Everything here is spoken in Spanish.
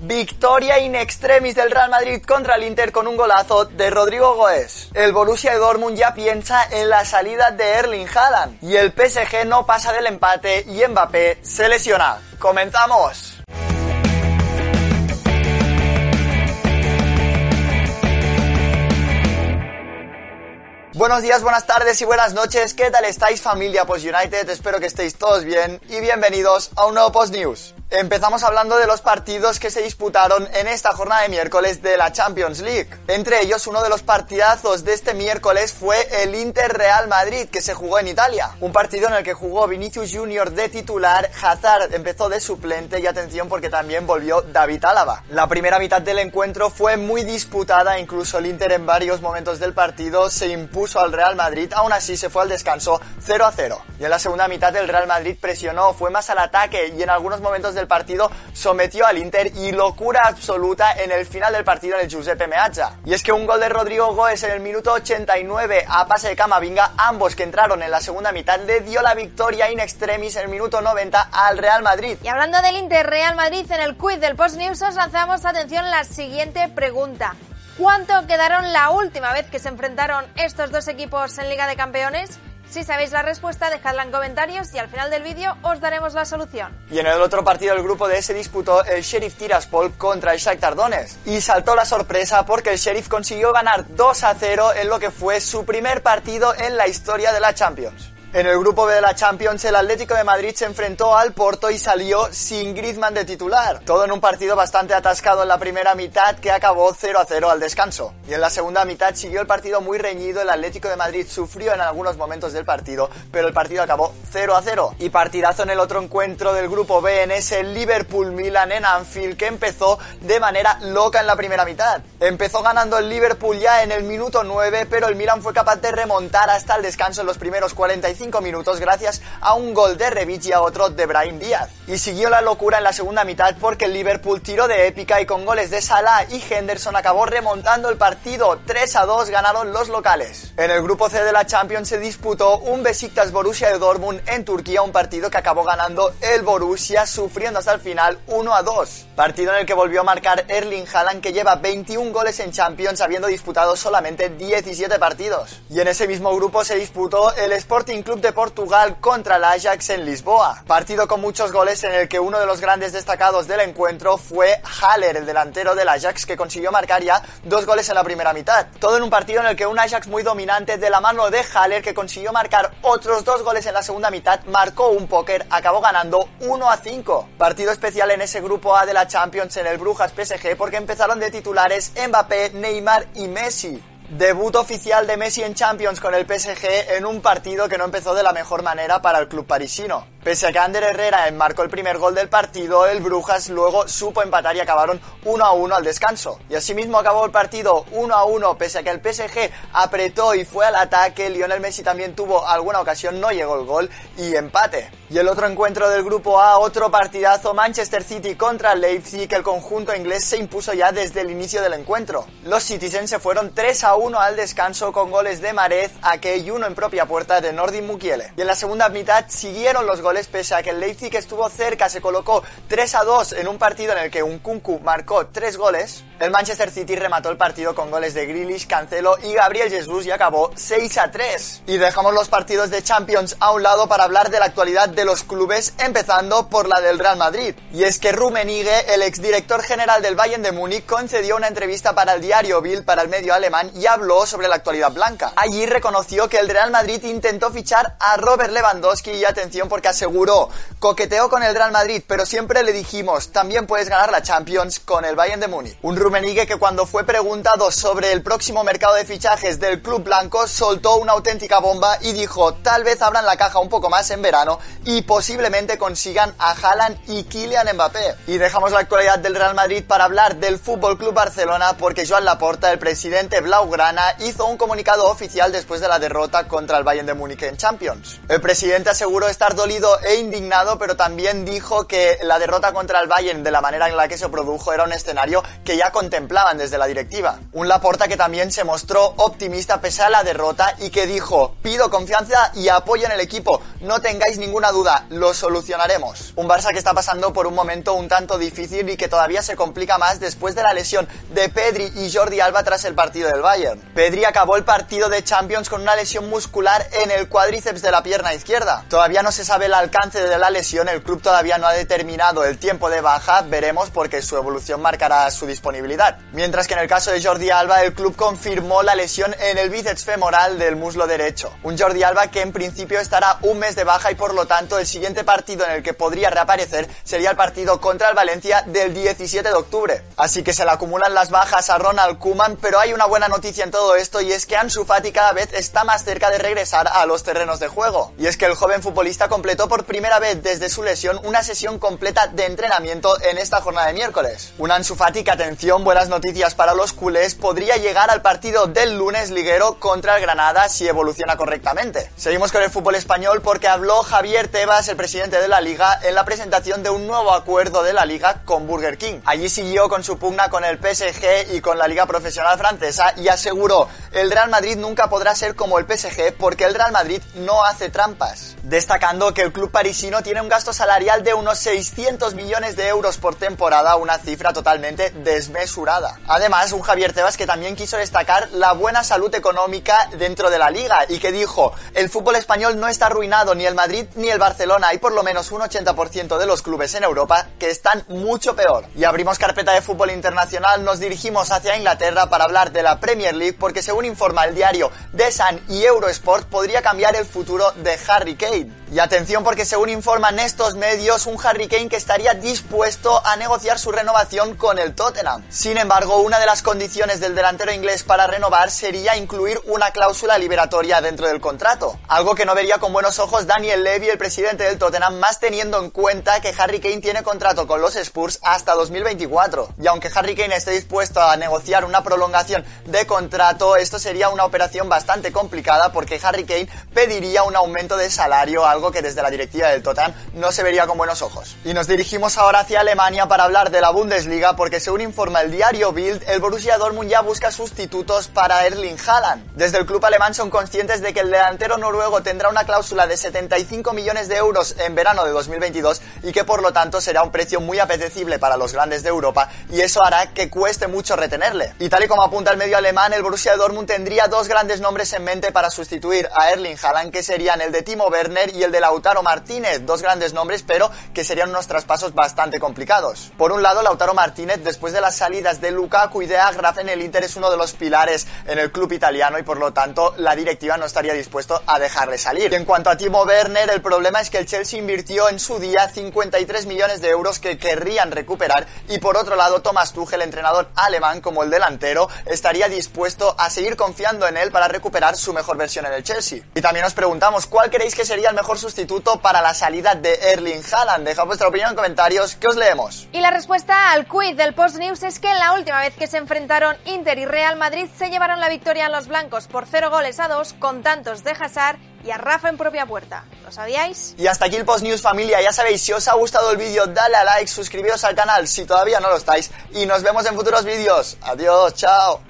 Victoria in extremis del Real Madrid contra el Inter con un golazo de Rodrigo Goes. El Borussia Dortmund ya piensa en la salida de Erling Haaland y el PSG no pasa del empate y Mbappé se lesiona. ¡Comenzamos! Buenos días, buenas tardes y buenas noches. ¿Qué tal estáis familia Post United? Espero que estéis todos bien y bienvenidos a un nuevo Post News. Empezamos hablando de los partidos que se disputaron en esta jornada de miércoles de la Champions League. Entre ellos, uno de los partidazos de este miércoles fue el Inter Real Madrid, que se jugó en Italia. Un partido en el que jugó Vinicius Junior de titular, Hazard empezó de suplente y atención porque también volvió David Álava. La primera mitad del encuentro fue muy disputada, incluso el Inter en varios momentos del partido se impuso al Real Madrid, aún así se fue al descanso 0 a 0. Y en la segunda mitad el Real Madrid presionó, fue más al ataque y en algunos momentos del partido sometió al Inter y locura absoluta en el final del partido en el Giuseppe Meazza. Y es que un gol de Rodrigo Goes en el minuto 89 a pase de Camavinga, ambos que entraron en la segunda mitad, le dio la victoria in extremis en el minuto 90 al Real Madrid. Y hablando del Inter Real Madrid, en el quiz del Post News os lanzamos atención la siguiente pregunta. ¿Cuánto quedaron la última vez que se enfrentaron estos dos equipos en Liga de Campeones? Si sabéis la respuesta, dejadla en comentarios y al final del vídeo os daremos la solución. Y en el otro partido del grupo D se disputó el Sheriff Tiraspol contra el Shakhtar Donetsk. Y saltó la sorpresa porque el Sheriff consiguió ganar 2 a 0 en lo que fue su primer partido en la historia de la Champions. En el grupo B de la Champions, el Atlético de Madrid se enfrentó al Porto y salió sin Griezmann de titular. Todo en un partido bastante atascado en la primera mitad que acabó 0 a 0 al descanso. Y en la segunda mitad siguió el partido muy reñido. El Atlético de Madrid sufrió en algunos momentos del partido, pero el partido acabó 0 a 0. Y partidazo en el otro encuentro del grupo B en ese Liverpool-Milan en Anfield que empezó de manera loca en la primera mitad. Empezó ganando el Liverpool ya en el minuto 9, pero el Milan fue capaz de remontar hasta el descanso en los primeros 45 minutos gracias a un gol de Rebic y a otro de Brahim Díaz. Y siguió la locura en la segunda mitad porque el Liverpool tiró de épica y con goles de Salah y Henderson acabó remontando el partido. 3 a 2 ganaron los locales. En el grupo C de la Champions se disputó un Besiktas Borussia de Dortmund en Turquía, un partido que acabó ganando el Borussia sufriendo hasta el final 1 a 2. Partido en el que volvió a marcar Erling Haaland que lleva 21 goles en Champions habiendo disputado solamente 17 partidos. Y en ese mismo grupo se disputó el Sporting Club de Portugal contra el Ajax en Lisboa. Partido con muchos goles en el que uno de los grandes destacados del encuentro fue Haller, el delantero del Ajax, que consiguió marcar ya dos goles en la primera mitad. Todo en un partido en el que un Ajax muy dominante de la mano de Haller, que consiguió marcar otros dos goles en la segunda mitad, marcó un póker, acabó ganando 1 a 5. Partido especial en ese grupo A de la Champions en el Brujas PSG porque empezaron de titulares Mbappé, Neymar y Messi. Debut oficial de Messi en Champions con el PSG en un partido que no empezó de la mejor manera para el club parisino. Pese a que Ander Herrera enmarcó el primer gol del partido, el Brujas luego supo empatar y acabaron 1 a 1 al descanso. Y asimismo acabó el partido 1 a 1, pese a que el PSG apretó y fue al ataque, Lionel Messi también tuvo alguna ocasión, no llegó el gol y empate. Y el otro encuentro del grupo A, otro partidazo, Manchester City contra Leipzig, el conjunto inglés se impuso ya desde el inicio del encuentro. Los Citizens se fueron 3 a 1 al descanso con goles de Marez, Ake y uno en propia puerta de Nordin Mukiele. Y en la segunda mitad siguieron los goles pese a que el Leipzig estuvo cerca, se colocó 3 a 2 en un partido en el que un Kunku marcó 3 goles. El Manchester City remató el partido con goles de Grealish, Cancelo y Gabriel Jesus y acabó 6 a 3. Y dejamos los partidos de Champions a un lado para hablar de la actualidad de los clubes, empezando por la del Real Madrid. Y es que Rummenigge, el exdirector general del Bayern de Múnich, concedió una entrevista para el diario Bild, para el medio alemán, y habló sobre la actualidad blanca. Allí reconoció que el Real Madrid intentó fichar a Robert Lewandowski y atención porque aseguró, coqueteó con el Real Madrid, pero siempre le dijimos, también puedes ganar la Champions con el Bayern de Múnich. Un Rummenigge que cuando fue preguntado sobre el próximo mercado de fichajes del club blanco soltó una auténtica bomba y dijo, tal vez abran la caja un poco más en verano y posiblemente consigan a Haaland y Kylian Mbappé. Y dejamos la actualidad del Real Madrid para hablar del Fútbol Club Barcelona porque Joan Laporta, el presidente blaugrana, hizo un comunicado oficial después de la derrota contra el Bayern de Múnich en Champions. El presidente aseguró estar dolido e indignado, pero también dijo que la derrota contra el Bayern de la manera en la que se produjo era un escenario que ya contemplaban desde la directiva. Un Laporta que también se mostró optimista pese a la derrota y que dijo, pido confianza y apoyo en el equipo, no tengáis ninguna duda, lo solucionaremos. Un Barça que está pasando por un momento un tanto difícil y que todavía se complica más después de la lesión de Pedri y Jordi Alba tras el partido del Bayern. Pedri acabó el partido de Champions con una lesión muscular en el cuádriceps de la pierna izquierda. Todavía no se sabe el alcance de la lesión, el club todavía no ha determinado el tiempo de baja, veremos porque su evolución marcará su disponibilidad. Mientras que en el caso de Jordi Alba, el club confirmó la lesión en el bíceps femoral del muslo derecho. Un Jordi Alba que en principio estará un mes de baja y por lo tanto el siguiente partido en el que podría reaparecer sería el partido contra el Valencia del 17 de octubre. Así que se le acumulan las bajas a Ronald Koeman, pero hay una buena noticia en todo esto y es que Ansu Fati cada vez está más cerca de regresar a los terrenos de juego. Y es que el joven futbolista completó por primera vez desde su lesión una sesión completa de entrenamiento en esta jornada de miércoles. Un Ansu Fati que, atención, buenas noticias para los culés, podría llegar al partido del lunes liguero contra el Granada si evoluciona correctamente. Seguimos con el fútbol español porque habló Javier Tebas, el presidente de la liga, en la presentación de un nuevo acuerdo de la liga con Burger King. Allí siguió con su pugna con el PSG y con la liga profesional francesa y aseguró, el Real Madrid nunca podrá ser como el PSG porque el Real Madrid no hace trampas. Destacando que el club parisino tiene un gasto salarial de unos 600 millones de euros por temporada, una cifra totalmente desmesurada. Además, un Javier Tebas que también quiso destacar la buena salud económica dentro de la liga y que dijo, el fútbol español no está arruinado ni el Madrid ni el Barcelona, hay por lo menos un 80% de los clubes en Europa que están mucho peor. Y abrimos carpeta de fútbol internacional, nos dirigimos hacia Inglaterra para hablar de la Premier League porque según informa el diario The Sun y Eurosport podría cambiar el futuro de Harry Kane. Y atención porque según informan estos medios, un Harry Kane que estaría dispuesto a negociar su renovación con el Tottenham. Sin embargo, una de las condiciones del delantero inglés para renovar sería incluir una cláusula liberatoria dentro del contrato. Algo que no vería con buenos ojos Daniel Levy, el presidente del Tottenham, más teniendo en cuenta que Harry Kane tiene contrato con los Spurs hasta 2024. Y aunque Harry Kane esté dispuesto a negociar una prolongación de contrato, esto sería una operación bastante complicada porque Harry Kane pediría un aumento de salario, algo que desde la directiva del Tottenham no se vería con buenos ojos. Y nos dirigimos ahora hacia Alemania para hablar de la Bundesliga porque según informa el diario Bild, el Borussia Dortmund ya busca sustitutos para Erling Haaland. Desde el club alemán son conscientes de que el delantero noruego tendrá una cláusula de 75 millones de euros en verano de 2022 y que por lo tanto será un precio muy apetecible para los grandes de Europa y eso hará que cueste mucho retenerle. Y tal y como apunta el medio alemán, el Borussia Dortmund tendría dos grandes nombres en mente para sustituir a Erling Haaland que serían el de Timo Werner y el de Lautaro Martínez, dos grandes nombres pero que serían unos traspasos bastante complicados. Por un lado, Lautaro Martínez después de las salidas de Lukaku y de Agraf en el Inter es uno de los pilares en el club italiano y por lo tanto la directiva no estaría dispuesto a dejarle salir. Y en cuanto a Timo Werner, el problema es que el Chelsea invirtió en su día 53 millones de euros que querrían recuperar y por otro lado Thomas Tuchel, entrenador alemán como el delantero, estaría dispuesto a seguir confiando en él para recuperar su mejor versión en el Chelsea. Y también nos preguntamos cuál creéis que sería el mejor sustituto para la salida de Erling Haaland. Dejad vuestra opinión en comentarios que os leemos. Y la respuesta al quiz del Post News es que la última vez que se enfrentaron Inter y Real Madrid se llevaron la victoria en los blancos por 0 goles a 2 con tantos de Hazard y a Rafa en propia puerta. ¿Lo sabíais? Y hasta aquí el Post News familia, ya sabéis, si os ha gustado el vídeo dale a like, suscribiros al canal si todavía no lo estáis y nos vemos en futuros vídeos. Adiós, chao.